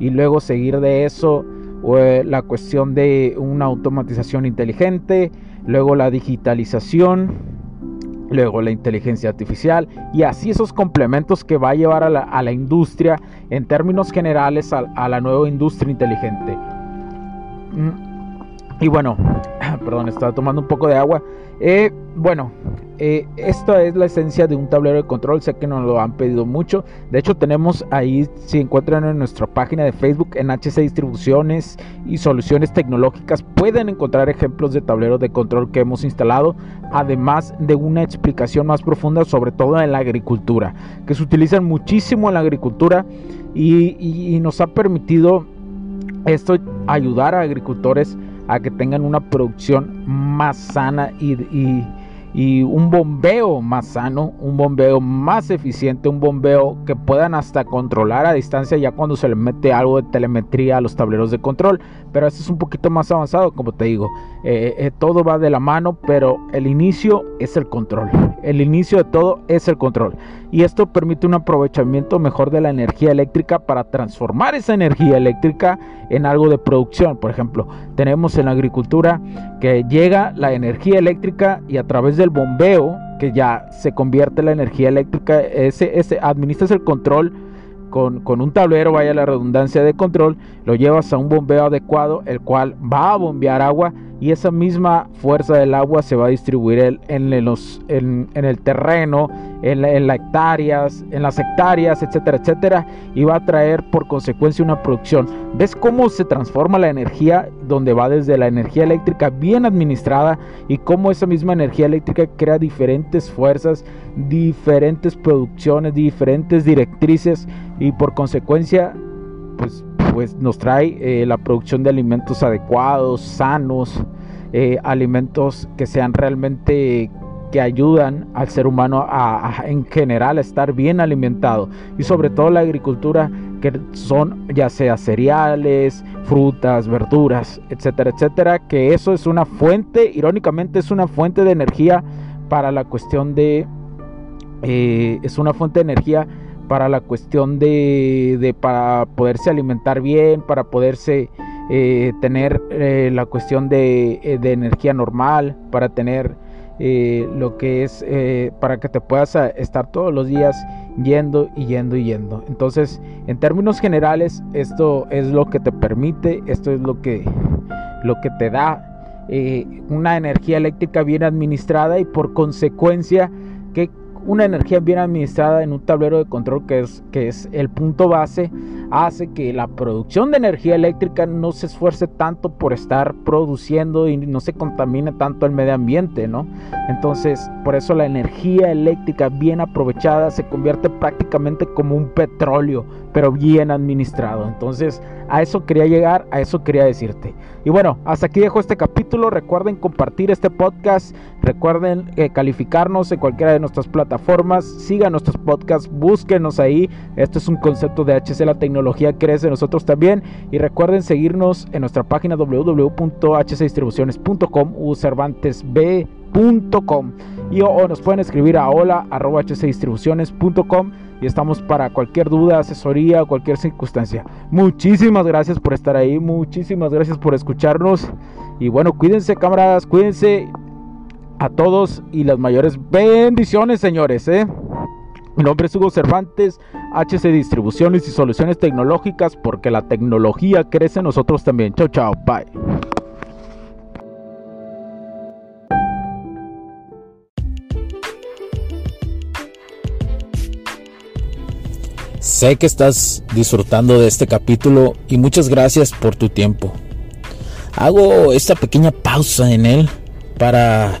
y luego seguir de eso eh, la cuestión de una automatización inteligente, luego la digitalización, luego la inteligencia artificial y así esos complementos que va a llevar a la, industria en términos generales a, la nueva industria inteligente. Mm. Y bueno, perdón, estaba tomando un poco de agua. Eh, bueno, eh, esta es la esencia de un tablero de control. Sé que nos lo han pedido mucho. De hecho, tenemos ahí, si encuentran en nuestra página de Facebook, en HC Distribuciones y Soluciones Tecnológicas, pueden encontrar ejemplos de tableros de control que hemos instalado, además de una explicación más profunda, sobre todo en la agricultura, que se utilizan muchísimo en la agricultura y, nos ha permitido esto ayudar a agricultores a que tengan una producción más sana y y un bombeo más sano, un bombeo más eficiente, un bombeo que puedan hasta controlar a distancia ya cuando se le mete algo de telemetría a los tableros de control. Pero esto es un poquito más avanzado, como te digo. Eh, eh, todo va de la mano, pero el inicio es el control. El inicio de todo es el control. Y esto permite un aprovechamiento mejor de la energía eléctrica para transformar esa energía eléctrica en algo de producción. Por ejemplo, tenemos en la agricultura que llega la energía eléctrica y a través del bombeo, que ya se convierte la energía eléctrica, ese, ese administras el control con, con, un tablero, vaya la redundancia de control, lo llevas a un bombeo adecuado, el cual va a bombear agua y esa misma fuerza del agua se va a distribuir en, los, en, el terreno, en, las hectáreas, en las hectáreas, etcétera, etcétera, y va a traer por consecuencia una producción. ¿Ves cómo se transforma la energía donde va desde la energía eléctrica bien administrada y cómo esa misma energía eléctrica crea diferentes fuerzas, diferentes producciones, diferentes directrices y por consecuencia pues pues nos trae eh, la producción de alimentos adecuados, sanos, eh, alimentos que sean realmente que ayudan al ser humano a, en general a estar bien alimentado. Y sobre todo la agricultura que son ya sea cereales, frutas, verduras, etcétera, etcétera, que eso es una fuente, irónicamente es una fuente de energía para la cuestión de, eh, es una fuente de energía para la cuestión de, para poderse alimentar bien, para poderse eh, tener eh, la cuestión eh, de, energía normal, para tener lo que es, para que te puedas estar todos los días yendo y yendo y yendo. Entonces, en términos generales, esto es lo que te permite, esto es lo que, lo que te da una energía eléctrica bien administrada y por consecuencia que una energía bien administrada en un tablero de control que es, que es el punto base hace que la producción de energía eléctrica no se esfuerce tanto por estar produciendo y no se contamine tanto el medio ambiente, ¿no? Entonces, por eso la energía eléctrica bien aprovechada se convierte prácticamente como un petróleo, pero bien administrado. Entonces, a eso quería llegar, a eso quería decirte. Y bueno, hasta aquí dejo este capítulo. Recuerden compartir este podcast, recuerden eh, calificarnos en cualquiera de nuestras plataformas, sigan nuestros podcasts, búsquenos ahí. Esto es un concepto de HC La Tecnología Crece nosotros también. Y recuerden seguirnos en nuestra página www.hcdistribuciones.com u cervantesb.com y o, nos pueden escribir a hola.hcdistribuciones.com y estamos para cualquier duda, asesoría o cualquier circunstancia. Muchísimas gracias por estar ahí, muchísimas gracias por escucharnos y bueno, cuídense camaradas, cuídense a todos y las mayores bendiciones, señores, ¿eh? Mi nombre es Hugo Cervantes, HC Distribuciones y Soluciones Tecnológicas, porque la tecnología crece nosotros también. Chao, chao, bye. Sé que estás disfrutando de este capítulo y muchas gracias por tu tiempo. Hago esta pequeña pausa en él para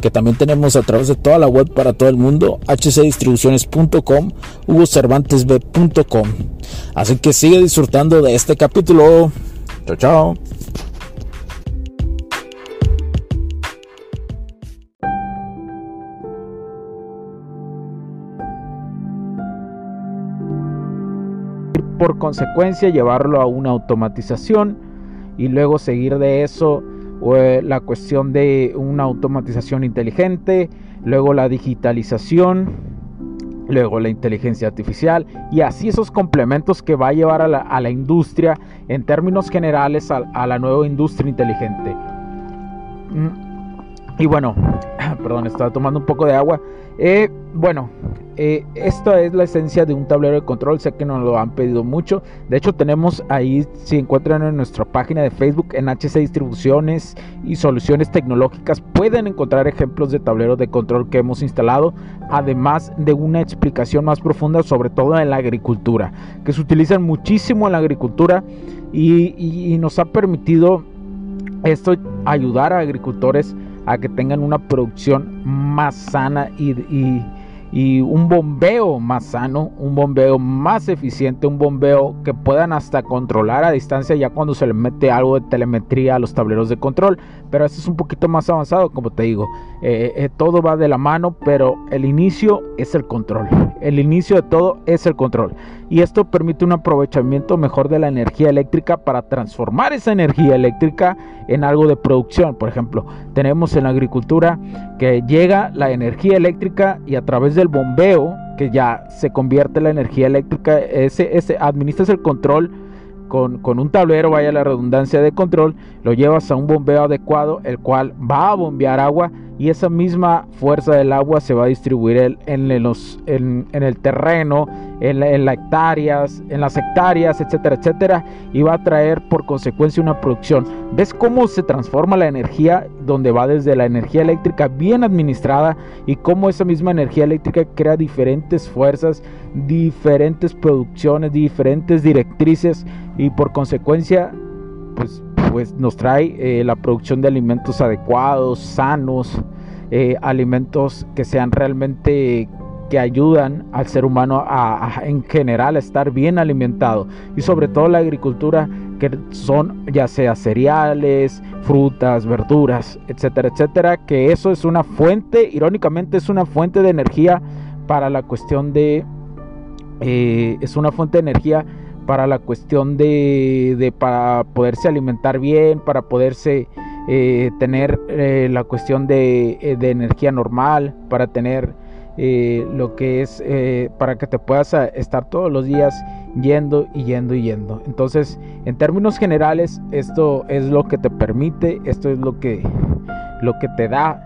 que también tenemos a través de toda la web para todo el mundo, hcdistribuciones.com, hugocervantesb.com. Así que sigue disfrutando de este capítulo. Chao, chao. Por consecuencia, llevarlo a una automatización y luego seguir de eso eh, la cuestión de una automatización inteligente, luego la digitalización, luego la inteligencia artificial y así esos complementos que va a llevar a la, industria en términos generales a, la nueva industria inteligente. Y bueno, perdón, estaba tomando un poco de agua. Eh, bueno, eh, esta es la esencia de un tablero de control. Sé que nos lo han pedido mucho. De hecho, tenemos ahí, si encuentran en nuestra página de Facebook, en HC Distribuciones y Soluciones Tecnológicas, pueden encontrar ejemplos de tableros de control que hemos instalado, además de una explicación más profunda, sobre todo en la agricultura, que se utilizan muchísimo en la agricultura y, nos ha permitido esto ayudar a agricultores a que tengan una producción más sana y y un bombeo más sano, un bombeo más eficiente, un bombeo que puedan hasta controlar a distancia ya cuando se le mete algo de telemetría a los tableros de control. Pero esto es un poquito más avanzado, como te digo. Eh, eh, todo va de la mano, pero el inicio es el control. El inicio de todo es el control. Y esto permite un aprovechamiento mejor de la energía eléctrica para transformar esa energía eléctrica en algo de producción. Por ejemplo, tenemos en la agricultura que llega la energía eléctrica y a través del bombeo, que ya se convierte la energía eléctrica, ese, ese administras el control con, con, un tablero, vaya la redundancia de control, lo llevas a un bombeo adecuado, el cual va a bombear agua y esa misma fuerza del agua se va a distribuir en, el terreno, en, hectáreas, en las hectáreas, etcétera, etcétera, y va a traer por consecuencia una producción. ¿Ves cómo se transforma la energía donde va desde la energía eléctrica bien administrada y cómo esa misma energía eléctrica crea diferentes fuerzas, diferentes producciones, diferentes directrices y por consecuencia pues pues nos trae eh, la producción de alimentos adecuados, sanos, eh, alimentos que sean realmente que ayudan al ser humano a, en general a estar bien alimentado. Y sobre todo la agricultura que son ya sea cereales, frutas, verduras, etcétera, etcétera, que eso es una fuente, irónicamente es una fuente de energía para la cuestión de, eh, es una fuente de energía para la cuestión de, para poderse alimentar bien, para poderse eh, tener eh, la cuestión eh, de, energía normal, para tener lo que es, para que te puedas estar todos los días yendo y yendo y yendo. Entonces, en términos generales, esto es lo que te permite, esto es lo que, lo que te da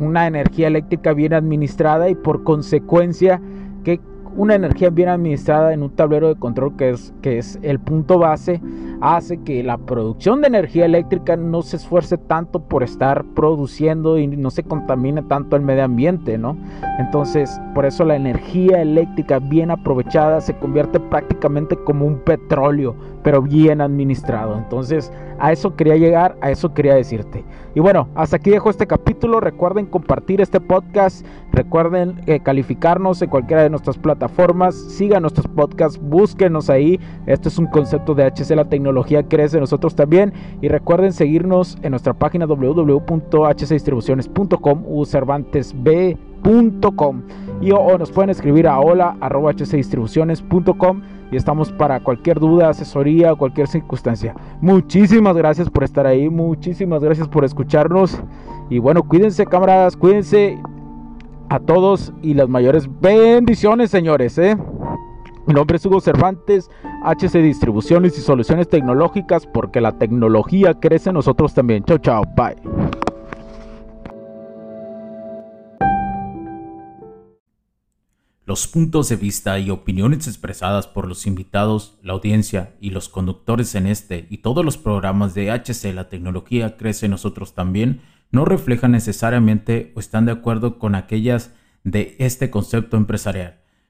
una energía eléctrica bien administrada y por consecuencia que una energía bien administrada en un tablero de control que es, que es el punto base hace que la producción de energía eléctrica no se esfuerce tanto por estar produciendo y no se contamine tanto el medio ambiente, ¿no? Entonces, por eso la energía eléctrica bien aprovechada se convierte prácticamente como un petróleo, pero bien administrado. Entonces, a eso quería llegar, a eso quería decirte. Y bueno, hasta aquí dejo este capítulo. Recuerden compartir este podcast, recuerden eh, calificarnos en cualquiera de nuestras plataformas, sigan nuestros podcasts, búsquenos ahí. Este es un concepto de HC La Tecnología Crece nosotros también. Y recuerden seguirnos en nuestra página www.hcdistribuciones.com o cervantesb.com y o, nos pueden escribir a hola.hcdistribuciones.com y estamos para cualquier duda, asesoría o cualquier circunstancia. Muchísimas gracias por estar ahí, muchísimas gracias por escucharnos y bueno, cuídense camaradas, cuídense a todos y las mayores bendiciones, señores, ¿eh? Mi nombre es Hugo Cervantes, HC Distribuciones y Soluciones Tecnológicas, porque la tecnología crece en nosotros también. Chao, chao, bye. Los puntos de vista y opiniones expresadas por los invitados, la audiencia y los conductores en este y todos los programas de HC La Tecnología Crece Nosotros también no reflejan necesariamente o están de acuerdo con aquellas de este concepto empresarial,